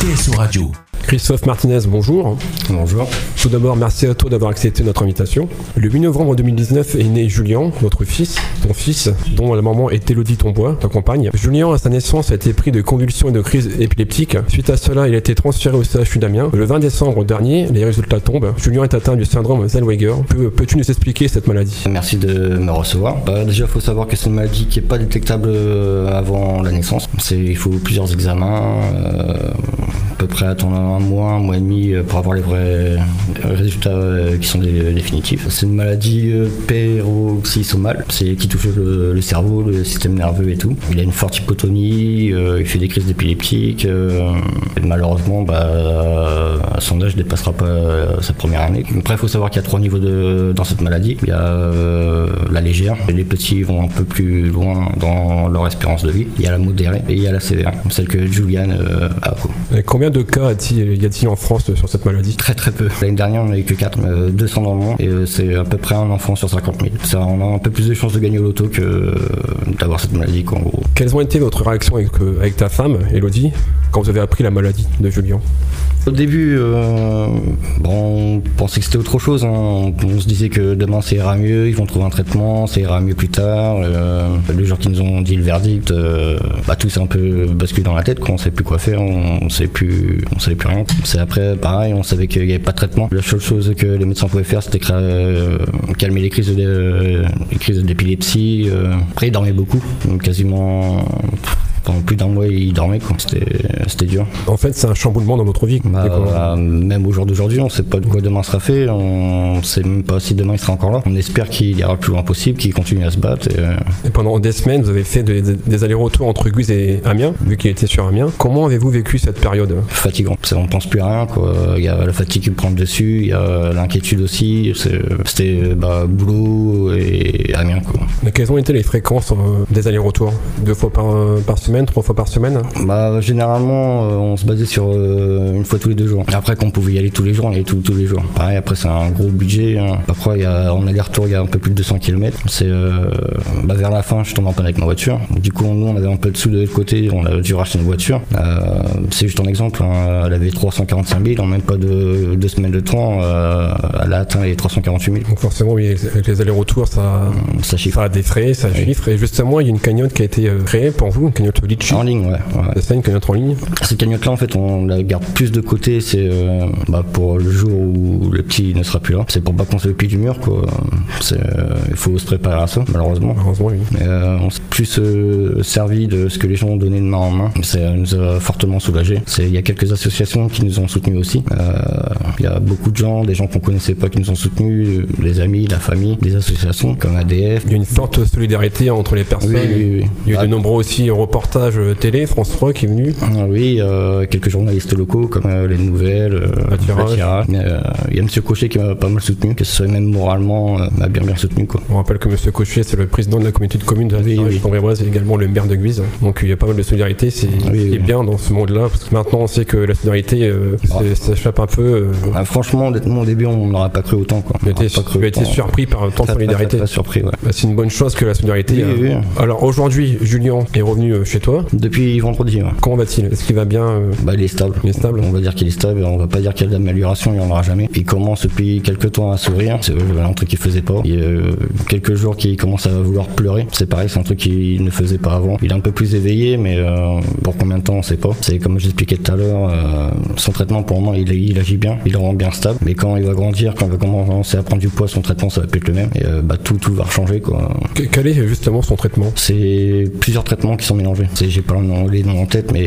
TSO Radio. Christophe Martinez, bonjour. Bonjour. Tout d'abord, merci à toi d'avoir accepté notre invitation. Le 8 novembre 2019 est né Julien, votre fils, ton fils, dont la maman est Élodie Tombois, ta compagne. Julien, à sa naissance, a été pris de convulsions et de crises épileptiques. Suite à cela, il a été transféré au CHU d'Amiens. Le 20 décembre dernier, les résultats tombent. Julien est atteint du syndrome Zellweger. Peux- Peux-tu nous expliquer cette maladie? Merci de me recevoir. Bah, déjà, il faut savoir que c'est une maladie qui n'est pas détectable euh, avant la naissance. Il faut plusieurs examens, euh, peu près attendre un mois, un mois et demi euh, pour avoir les vrais résultats euh, qui sont dé- définitifs. C'est une maladie euh, peroxysomale, c'est qui touche le, cerveau, le système nerveux et tout. Il a une forte hypotonie, il fait des crises d'épileptique. malheureusement, bah, son âge, ne dépassera pas sa première année. Après, il faut savoir qu'il y a trois niveaux de, dans cette maladie. Il y a la légère, les petits vont un peu plus loin dans leur espérance de vie. Il y a la modérée et il y a la sévère, celle que Julian a. de cas y a-t-il en France sur cette maladie Très très peu. L'année dernière, on n'avait que 4, 200 dans le monde, et euh, c'est à peu près un enfant sur 50 000. Ça, on a un peu plus de chances de gagner au loto que euh, d'avoir cette maladie, quoi, en gros. Quelles ont été votre réaction avec, euh, avec ta femme, Elodie, quand vous avez appris la maladie de Julien Au début, euh, on pensait que c'était autre chose. hein. On, se disait que demain ça ira mieux, ils vont trouver un traitement, ça ira mieux plus tard. Euh, le jour qu'ils nous ont dit le verdict, euh, bah, tout s'est un peu basculé dans la tête. Quoi. On savait plus quoi faire, on, on savait plus, on savait plus rien. C'est après, pareil, on savait qu'il n'y avait pas de traitement. La seule chose que les médecins pouvaient faire, c'était calmer les crises les d'épilepsie. Après, il dormait beaucoup, quasiment. Pendant plus d'un mois, il dormait, quoi. C'était, c'était dur. En fait, c'est un chamboulement dans notre vie. Bah, euh, même au jour d'aujourd'hui, on ne sait pas de quoi demain sera fait. On ne sait même pas si demain il sera encore là. On espère qu'il ira le plus loin possible, qu'il continue à se battre. et, euh, Et pendant des semaines, vous avez fait des, des- allers-retours entre Guise et Amiens, vu qu'il était sur Amiens. Comment avez-vous vécu cette période? Fatigant. On ne pense plus à rien. Il y a la fatigue qui prend le dessus, il y a l'inquiétude aussi. C'était bah, boulot et Amiens. Quoi. Mais Quelles ont été les fréquences euh, des allers-retours Deux fois par, euh, par semaine, trois fois par semaine Bah, généralement, euh, on se basait sur euh, une fois tous les deux jours. Après, qu'on pouvait y aller tous les jours, on y allait tous, tous les jours. Pareil, après, c'est un gros budget. hein. Après, il y a, en aller-retour, il y a un peu plus de 200 km. C'est euh, bah, vers la fin, je tombe en panne avec ma voiture. Du coup, nous, on avait un peu de sous de l'autre côté, on a dû racheter une voiture. C'est juste un exemple. hein. Elle avait 345 000, en même pas de deux semaines de temps, elle a atteint les 348 000. Donc forcément, oui, avec les allers-retours, ça, Ça chiffre. ça a des frais, ça Oui. chiffre. Et justement, il y a une cagnotte qui a été créée pour vous, une cagnotte Litchi. En ligne, ouais. ouais. C'est ça, une cagnotte en ligne Cette cagnotte-là, en fait, on la garde plus de côté. C'est euh, bah, pour le jour où le petit ne sera plus là. C'est pour pas qu'on se le pied du mur, quoi. Euh, Il faut se préparer à ça, malheureusement. Malheureusement, oui. Mais euh, on s'est plus euh, servi de ce que les gens ont donné de main en main. Ça nous a fortement soulagé. Il y a quelques associations qui nous ont soutenus aussi. Euh, Il y a beaucoup de gens, des gens qu'on connaissait pas qui nous ont soutenus, les amis, la famille, des associations comme ADF. Il y a une forte solidarité entre les personnes. Oui, oui, oui. Il y a eu Ah. de nombreux aussi reportages euh, télé, France 3 qui est venu. Ah Oui, euh, quelques journalistes locaux comme euh, les nouvelles, euh, Il y a Monsieur Cochet qui m'a pas mal soutenu, que ce soit même moralement, m'a bien bien soutenu quoi. On rappelle que M. Cochet, c'est le président de la communauté de communes de la Oui, oui. et également le maire de Guise. Donc il y a pas mal de solidarité, c'est Oui, bien dans ce monde-là. Parce que maintenant, on sait que la solidarité Ah. s'échappe un peu. Ah, franchement, honnêtement, au début, on n'aurait pas cru autant quoi. On été, n'aurait pas cru été surpris par tant de solidarité. ouais. Bah, c'est une bonne chose que la solidarité. Alors aujourd'hui, Julien est revenu chez toi. Depuis vendredi, ouais. Comment va-t-il Est-ce qu'il va bien euh, Bah, il est stable. Il est stable On va dire qu'il est stable, on va pas dire qu'il y a de l'amélioration, il n'y en aura jamais. Il commence depuis quelques temps à sourire, c'est euh, un truc qu'il faisait pas. Il y a euh, quelques jours qu'il commence à vouloir pleurer, c'est pareil, c'est un truc qu'il ne faisait pas avant. Il est un peu plus éveillé, mais euh, pour combien de temps, on sait pas. C'est comme j'expliquais tout à l'heure, euh, son traitement pour le moment, il, il agit bien, il le rend bien stable. Mais quand il va grandir, quand il va commencer à prendre du poids, son traitement, ça va plus être le même. Et bah, tout, tout va changer, quoi. que- Quel est justement son traitement? C'est plusieurs traitements qui sont mélangés. J'ai pas les noms en tête, mais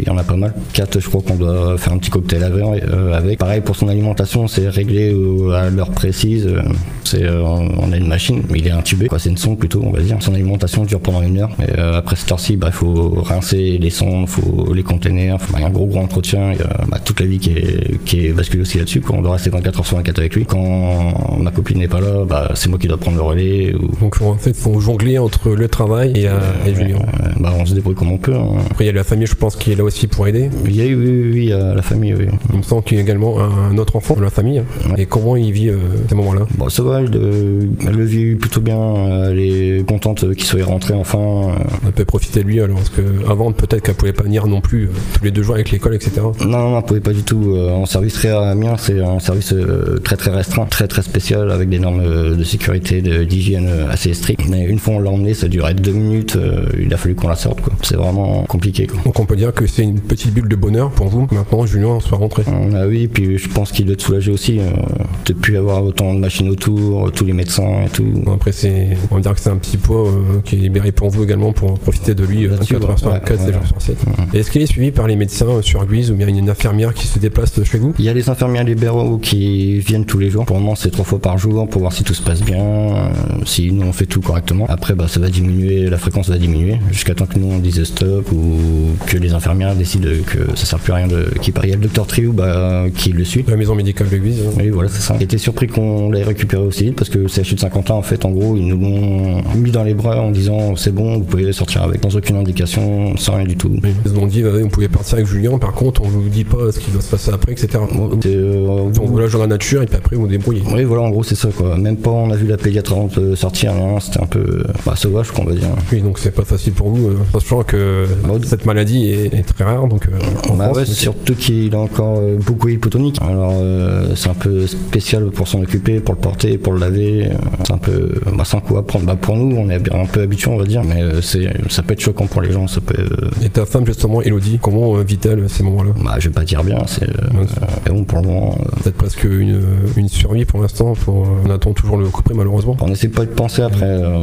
il y en a pas mal. Quatre, je crois qu'on doit faire un petit cocktail avec. euh, avec. Pareil pour son alimentation, c'est réglé au- à l'heure précise. euh, C'est, euh, on a une machine, mais il est intubé. Quoi, c'est une sonde plutôt, on va dire. Son alimentation dure pendant une heure. Et, euh, après cette heure-ci, bah, il faut rincer les sondes, faut les contenir. Faut, bah, il y a un gros gros entretien. Il y a bah, toute la vie qui est, qui est basculée aussi là-dessus. quoi. On doit rester 24 heures sur 24 avec lui. Quand ma copine n'est pas là, bah, c'est moi qui dois prendre le relais. Ou, Donc en fait, il faut jongler entre le travail et, euh, et Julien. euh, bah, on se débrouille comme on peut. hein. Après, il y a la famille, je pense, qui est là aussi pour aider. Il y a eu, oui, oui, oui, euh, la famille, oui. Il me semble qu'il y a également un autre enfant de la famille. Ouais. Et comment il vit euh, ces moments-là? Bon, ça va, elle, euh, elle le vit plutôt bien. euh, Elle est contente qu'il soit rentré enfin. euh. On peut profiter de lui alors parce que avant peut-être qu'elle pouvait pas venir non plus euh, tous les deux jours avec l'école, etc. Non, non, non, pouvait pas du tout. Euh, En service très Amiens, c'est un service euh, très très restreint, très très spécial, avec des normes euh, de sécurité, d'hygiène euh, assez strictes. Mais une fois on l'a emmené, ça durait deux minutes. euh, Il a fallu qu'on la sorte. quoi. C'est vraiment compliqué. Quoi. Donc on peut dire que c'est une petite bulle de bonheur pour vous. Maintenant, Julien soit rentré. Ah oui, puis je pense qu'il doit être soulagé aussi euh, de plus avoir autant de machines autour, tous les médecins et tout. Après, c'est, on va dire que c'est un petit poids euh, qui est libéré pour vous également pour profiter de lui euh, Là-dessus, 24 heures sur ouais, 24, 7 ouais. jours sur 7. Et Est-ce qu'il est suivi par les médecins euh, sur Guise ou bien il y a une infirmière qui se déplace chez vous? Il y a les infirmières libéraux qui viennent tous les jours. Pour le moment, c'est trois fois par jour pour voir si tout se passe bien, euh, si nous on fait tout correctement. Après, bah, ça va diminuer, la fréquence va diminuer jusqu'à temps que nous on dise stop ou que les infirmières décident que ça sert plus à rien de qui part. Il y a le docteur Triou bah, qui le suit. La maison médicale de Guise. hein. Oui, voilà, c'est ça. J'étais surpris qu'on l'ait récupéré aussi vite parce que le CHU de Saint-Quentin, en fait, en gros, ils nous l'ont mis dans les bras en disant c'est bon, vous pouvez sortir avec, sans aucune indication, sans rien du tout. Oui. Ils nous ont dit, bah, vous pouvez partir avec Julien, par contre, on vous dit pas ce qui doit se passer après, etc. Euh, On vous lâche dans la nature et puis après, vous débrouillez. Oui, voilà, en gros, c'est ça, quoi. Même pas, on a vu la pédiatre avant de sortir, c'était un peu bah, sauvage, qu'on va dire. Oui, donc c'est pas facile pour vous, euh, sachant que cette maladie est, est très rare, donc euh, en Bah France, ouais, c'est- surtout qu'il a encore euh, beaucoup hypotonique. Alors, euh, c'est un peu spécial pour s'en occuper, pour le porter, pour le laver. C'est un peu, bah, c'est un coup à prendre. Bah, pour nous, on est un peu habitués, on va dire, mais c'est, ça peut être choquant pour les gens. Ça peut, Et ta femme, justement, Elodie, comment vit-elle ces moments-là? Bah, je vais pas dire bien, c'est, euh, bon, pour le moment, Peut-être presque une, une survie pour l'instant, pour, on attend toujours le coup près, malheureusement. on essaie pas de penser après. euh,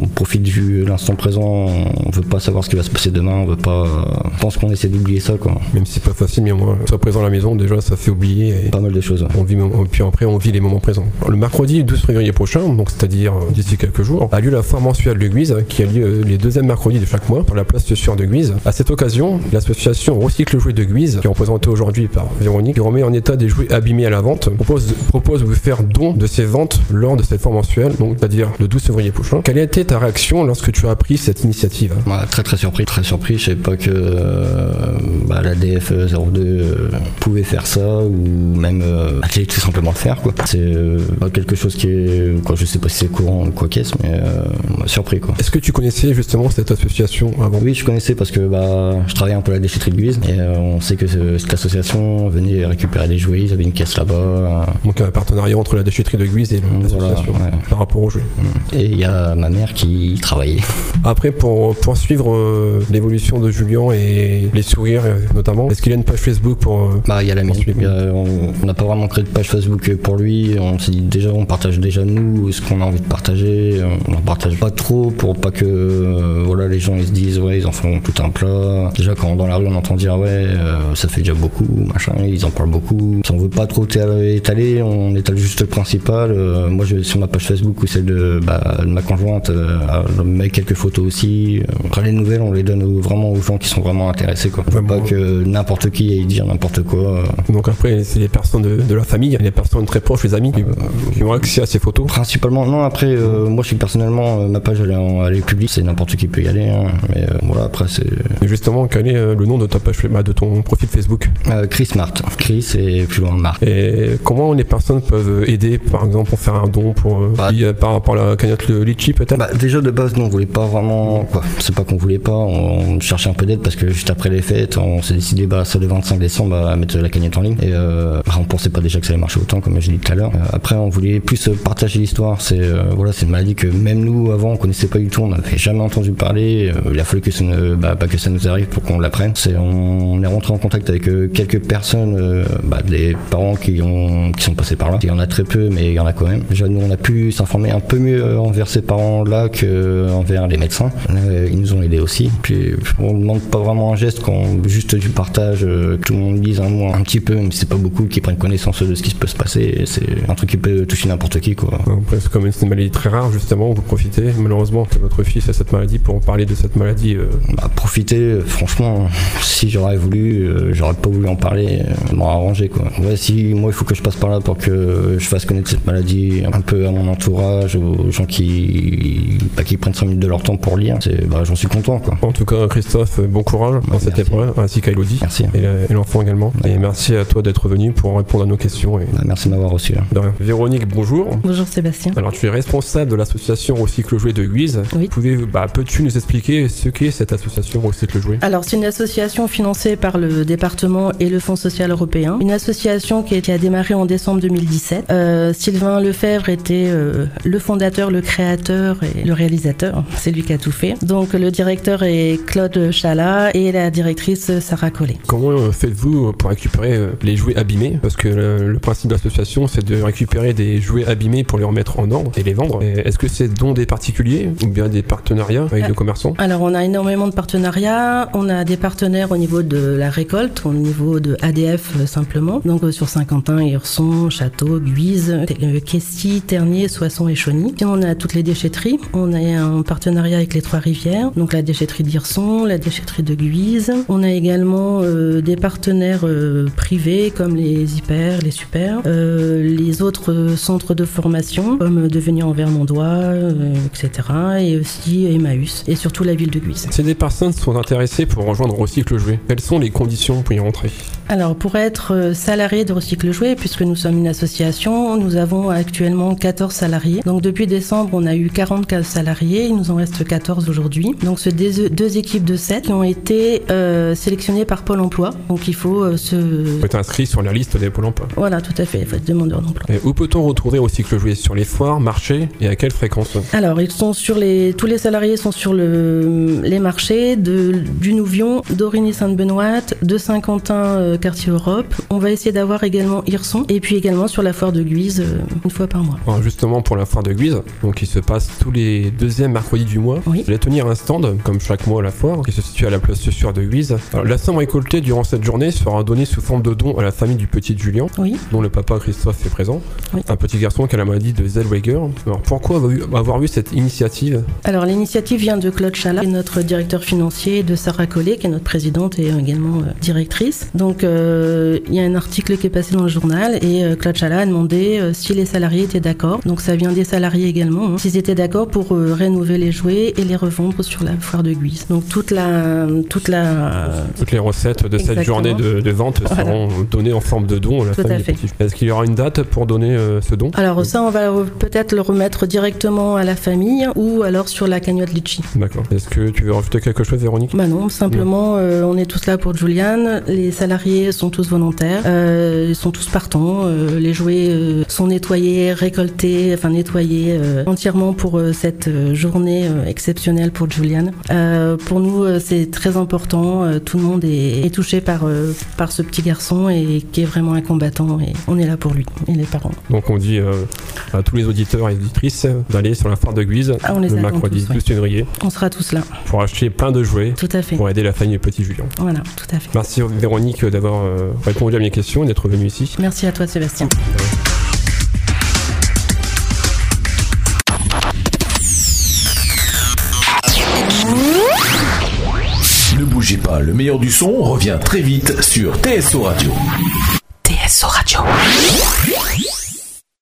on profite du l'instant présent. On veut pas savoir ce qui va se passer demain. On veut pas. euh, je pense qu'on essaie d'oublier ça, quoi. Même si c'est pas facile, mais moins, soit présent à la maison, déjà, ça fait oublier. Et... Pas mal de choses. ouais. On vit, et puis après, on vit les moments présents. Le mercredi 12 février prochain, donc c'est-à-dire euh, d'ici quelques jours, a lieu la foire mensuelle de Guise, qui a lieu euh, les deuxièmes mercredis de chaque mois, pour la place Sueur de Guise. À cette occasion, l'association Recycle Jouets de Guise, qui est représentée aujourd'hui par Véronique, qui remet en état des jouets abîmés à la vente, propose, propose de vous faire don de ces ventes lors de cette foire mensuelle, donc c'est-à-dire le 12 février prochain. Quelle ta réaction lorsque tu as appris cette initiative? Ouais, très très surpris, très surpris. Je savais pas que euh, bah, la DF02 euh, pouvait faire ça ou même euh, allait tout simplement le faire. quoi. C'est euh, pas quelque chose qui est, quoi, je sais pas si c'est courant ou quoi qu'est-ce, mais euh, m'a surpris quoi. Est-ce que tu connaissais justement cette association avant? Oui, je connaissais parce que bah, je travaillais un peu à la déchetterie de Guise et euh, on sait que ce- cette association venait récupérer des jouets, ils avaient une caisse là-bas. euh, Donc un partenariat entre la déchetterie de Guise et Voilà, l'association ouais. par rapport aux jouets. et il y a ma mère qui y travaillait. Après, pour poursuivre euh, l'évolution de Julien et les sourires euh, notamment, est-ce qu'il a une page Facebook pour... euh, Bah, il y a la mienne. Y on n'a pas vraiment créé de page Facebook pour lui. On s'est dit déjà, on partage déjà nous ce qu'on a envie de partager. On n'en partage pas trop pour pas que euh, voilà, les gens ils se disent ouais, ils en font tout un plat. Déjà, quand dans la rue on entend dire ouais, euh, ça fait déjà beaucoup, machin, ils en parlent beaucoup. Si on veut pas trop étaler, on étale juste le principal. Euh, moi, je, sur ma page Facebook ou celle de, bah, de ma conjointe, euh, je mets quelques photos aussi. Après, les nouvelles, on les donne aux- vraiment aux gens qui sont vraiment intéressés. Quoi. Faut. Pas que n'importe qui aille dire n'importe quoi. euh, Donc après, c'est les personnes de, de la famille, les personnes très proches, les amis, qui, qui ont accès à ces photos. Principalement, non, après, euh, moi je suis personnellement, euh, ma page elle est, en- elle est publique, c'est n'importe qui peut y aller, hein, mais euh, voilà, après c'est Et justement, quel est euh, le nom de ta page, bah, de ton profil Facebook? Euh, Chris Mart. Chris et plus loin Mart. Et comment les personnes peuvent aider, par exemple, pour faire un don pour euh, Bah. euh, par rapport à la cagnotte Litchi, peut-être? Bah, déjà de base, nous on voulait pas vraiment, quoi, c'est pas qu'on voulait pas, on, cherchait un peu d'aide parce que juste après les fêtes, on s'est décidé, bah, ça le 25 décembre, à mettre la cagnotte en ligne et euh, bah, on pensait pas déjà que ça allait marcher autant, comme j'ai dit tout à l'heure. Euh, après, on voulait plus euh, partager l'histoire, c'est euh, voilà, c'est une maladie que même nous avant on connaissait pas du tout, on n'avait jamais entendu parler, Euh, il a fallu que ça ne, bah, que ça nous arrive pour qu'on l'apprenne. On, est rentré en contact avec quelques personnes, bah, des parents qui ont, qui sont passés par là. Il y en a très peu, mais il y en a quand même. Déjà, nous, on a pu s'informer un peu mieux envers ces parents-là qu'envers les médecins. Euh, ils nous ont aidés aussi. Puis, on ne demande pas vraiment un geste, quand juste du partage, euh, que tout le monde lise un mot un petit peu, mais c'est pas beaucoup qui prennent connaissance de ce qui peut se passer. C'est un truc qui peut toucher n'importe qui, quoi. Après, c'est comme c'est une maladie très rare, justement, vous profitez malheureusement que votre fils a cette maladie pour parler de cette maladie. euh, Bah, profiter, euh, franchement, si j'aurais voulu, euh, j'aurais pas voulu en parler, euh, m'en arranger quoi. Ouais, si moi il faut que je passe par là pour que je fasse connaître cette maladie un peu à mon entourage, aux gens qui bah, qui prennent 5 minutes de leur temps pour lire, bah, j'en suis content. Quoi. En tout cas, Christophe, bon courage dans cette épreuve, ainsi qu'à Elodie. Merci. Et l'enfant également. Et merci à toi d'être venu pour répondre à nos questions. Et... Bah, merci de m'avoir reçu. De rien. Véronique, bonjour. Bonjour Sébastien. Alors tu es responsable de l'association Recycle Jouet de Guise. Oui. Bah, peux-tu nous expliquer ce qu'est cette association Recycle Jouet Alors c'est une association financée par le département et le Fonds social européen. Une association qui a, démarré en décembre 2017. Euh, Sylvain Lefebvre était euh, le fondateur, le créateur le réalisateur. C'est lui qui a tout fait. Donc le directeur est Claude Chalat et la directrice Sarah Collet. Comment euh, faites-vous pour récupérer les jouets abîmés? Parce que le, principe de l'association, c'est de récupérer des jouets abîmés pour les remettre en ordre et les vendre. Est-ce que c'est don des particuliers ou bien des partenariats avec des commerçants? Alors on a énormément de partenariats. On a des partenaires au niveau de la récolte, au niveau de ADF simplement. Donc sur Saint-Quentin, Hirson, Château, Guise, Questy, Ternier, Soissons et Chauny. Puis on a toutes les déchetteries. On a un partenariat avec les Trois Rivières, donc la déchetterie d'Hirson, la déchetterie de Guise. On a également euh, des partenaires euh, privés comme les Hyper, les Super, euh, les autres centres de formation comme Devenir en Vermondois, etc. Et aussi Emmaüs et surtout la ville de Guise. Si des personnes sont intéressées pour rejoindre Recycle Jouet, quelles sont les conditions pour y rentrer? Alors, pour être salarié de Recycle Jouet, puisque nous sommes une association, nous avons actuellement 14 salariés. Donc, depuis décembre, on a eu 40 salariés. Il nous en reste 14 aujourd'hui. Donc, ce deux, deux, équipes de 7 qui ont été euh, sélectionnées par Pôle emploi. Donc, il faut euh, se. Il faut être inscrit sur la liste des Pôle emploi. Voilà, tout à fait. Il faut être demandeur d'emploi. Et où peut-on retrouver Recycle Jouet Sur les foires, marchés et à quelle fréquence? Alors, ils sont sur les. Tous les salariés sont sur le... les marchés de... du Nouvion, d'Origny-Sainte-Benoît, de Saint-Quentin, euh, quartier Europe. On va essayer d'avoir également Hirson et puis également sur la foire de Guise euh, une fois par mois. Alors justement pour la foire de Guise, donc qui se passe tous les deuxièmes mercredis du mois, oui. vous allez tenir un stand comme chaque mois à la foire qui se situe à la place Sûre de Guise. Alors, la somme récoltée durant cette journée sera donnée sous forme de don à la famille du petit Julien, oui. dont le papa Christophe est présent, oui. un petit garçon qui a la maladie de Zellweger. Alors pourquoi avoir eu cette initiative? Alors l'initiative vient de Claude Chalat, qui est notre directeur financier, de Sarah Collet, qui est notre présidente et également euh, directrice. Donc euh, il y a un article qui est passé dans le journal et euh, Claude Chalat a demandé si les salariés étaient d'accord. Donc ça vient des salariés également, hein, s'ils étaient d'accord pour euh, rénover les jouets et les revendre sur la foire de Guise. Donc toute la, toute la, toutes les recettes de cette journée de, de vente Voilà. seront données en forme de don à la Tout à fait. Est-ce qu'il y aura une date pour donner euh, ce don? Alors ça, on va peut-être le remettre directement à la famille ou alors sur la cagnotte Litchi. D'accord. Est-ce que tu veux rajouter quelque chose, Véronique? Bah non, simplement, euh, on est tous là pour Juliane. Les salariés sont tous volontaires, euh, ils sont tous partants. les jouets sont nettoyés, récoltés, enfin nettoyés entièrement pour euh, cette euh, journée euh, exceptionnelle pour Juliane. Euh, pour nous, c'est très important. tout le monde est, est touché par par ce petit garçon et qui est vraiment un combattant. Et on est là pour lui et les parents. Donc on dit à tous les auditeurs et auditrices d'aller sur la foire de Guise Ah, le mercredi tous, 12 février On sera tous là. pour acheter plein de jouets Tout à fait. pour aider la famille du petit Julien. Voilà, tout à fait. Merci Véronique d'avoir répondu à mes questions et d'être venue ici. Merci à toi, Sébastien. Le meilleur du son revient très vite sur TSO Radio. TSO Radio.